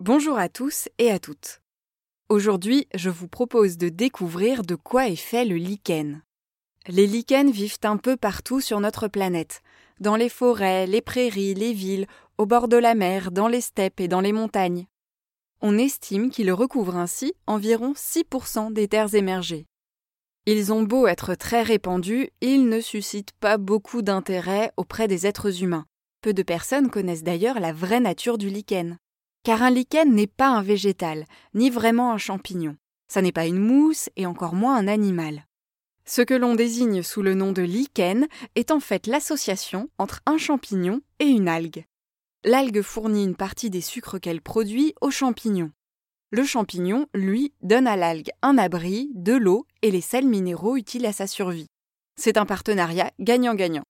Bonjour à tous et à toutes. Aujourd'hui, je vous propose de découvrir de quoi est fait le lichen. Les lichens vivent un peu partout sur notre planète, dans les forêts, les prairies, les villes, au bord de la mer, dans les steppes et dans les montagnes. On estime qu'ils recouvrent ainsi environ 6% des terres émergées. Ils ont beau être très répandus, ils ne suscitent pas beaucoup d'intérêt auprès des êtres humains. Peu de personnes connaissent d'ailleurs la vraie nature du lichen car un lichen n'est pas un végétal, ni vraiment un champignon. Ça n'est pas une mousse et encore moins un animal. Ce que l'on désigne sous le nom de lichen est en fait l'association entre un champignon et une algue. L'algue fournit une partie des sucres qu'elle produit au champignon. Le champignon, lui, donne à l'algue un abri, de l'eau et les sels minéraux utiles à sa survie. C'est un partenariat gagnant-gagnant.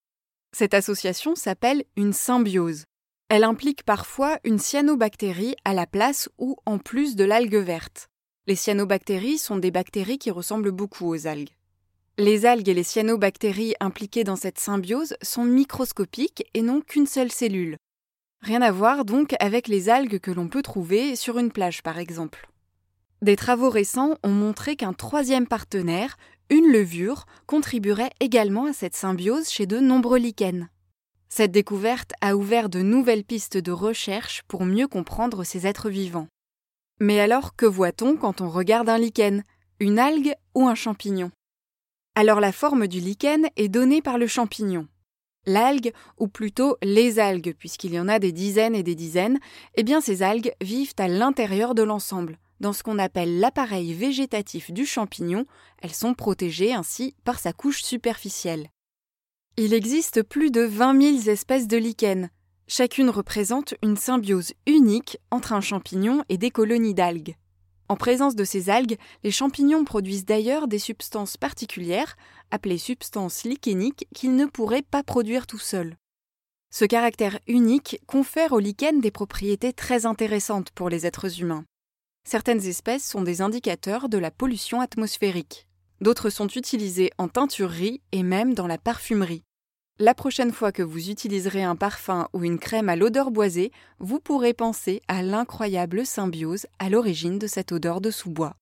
Cette association s'appelle une symbiose. Elle implique parfois une cyanobactérie à la place ou en plus de l'algue verte. Les cyanobactéries sont des bactéries qui ressemblent beaucoup aux algues. Les algues et les cyanobactéries impliquées dans cette symbiose sont microscopiques et n'ont qu'une seule cellule. Rien à voir donc avec les algues que l'on peut trouver sur une plage par exemple. Des travaux récents ont montré qu'un troisième partenaire, une levure, contribuerait également à cette symbiose chez de nombreux lichens. Cette découverte a ouvert de nouvelles pistes de recherche pour mieux comprendre ces êtres vivants. Mais alors, que voit-on quand on regarde un lichen Une algue ou un champignon? Alors la forme du lichen est donnée par le champignon. L'algue, ou plutôt les algues, puisqu'il y en a des dizaines et des dizaines, eh bien ces algues vivent à l'intérieur de l'ensemble, dans ce qu'on appelle l'appareil végétatif du champignon, elles sont protégées ainsi par sa couche superficielle. Il existe plus de 20 000 espèces de lichens. Chacune représente une symbiose unique entre un champignon et des colonies d'algues. En présence de ces algues, les champignons produisent d'ailleurs des substances particulières, appelées substances lichéniques, qu'ils ne pourraient pas produire tout seuls. Ce caractère unique confère aux lichens des propriétés très intéressantes pour les êtres humains. Certaines espèces sont des indicateurs de la pollution atmosphérique. D'autres sont utilisées en teinturerie et même dans la parfumerie. La prochaine fois que vous utiliserez un parfum ou une crème à l'odeur boisée, vous pourrez penser à l'incroyable symbiose à l'origine de cette odeur de sous-bois.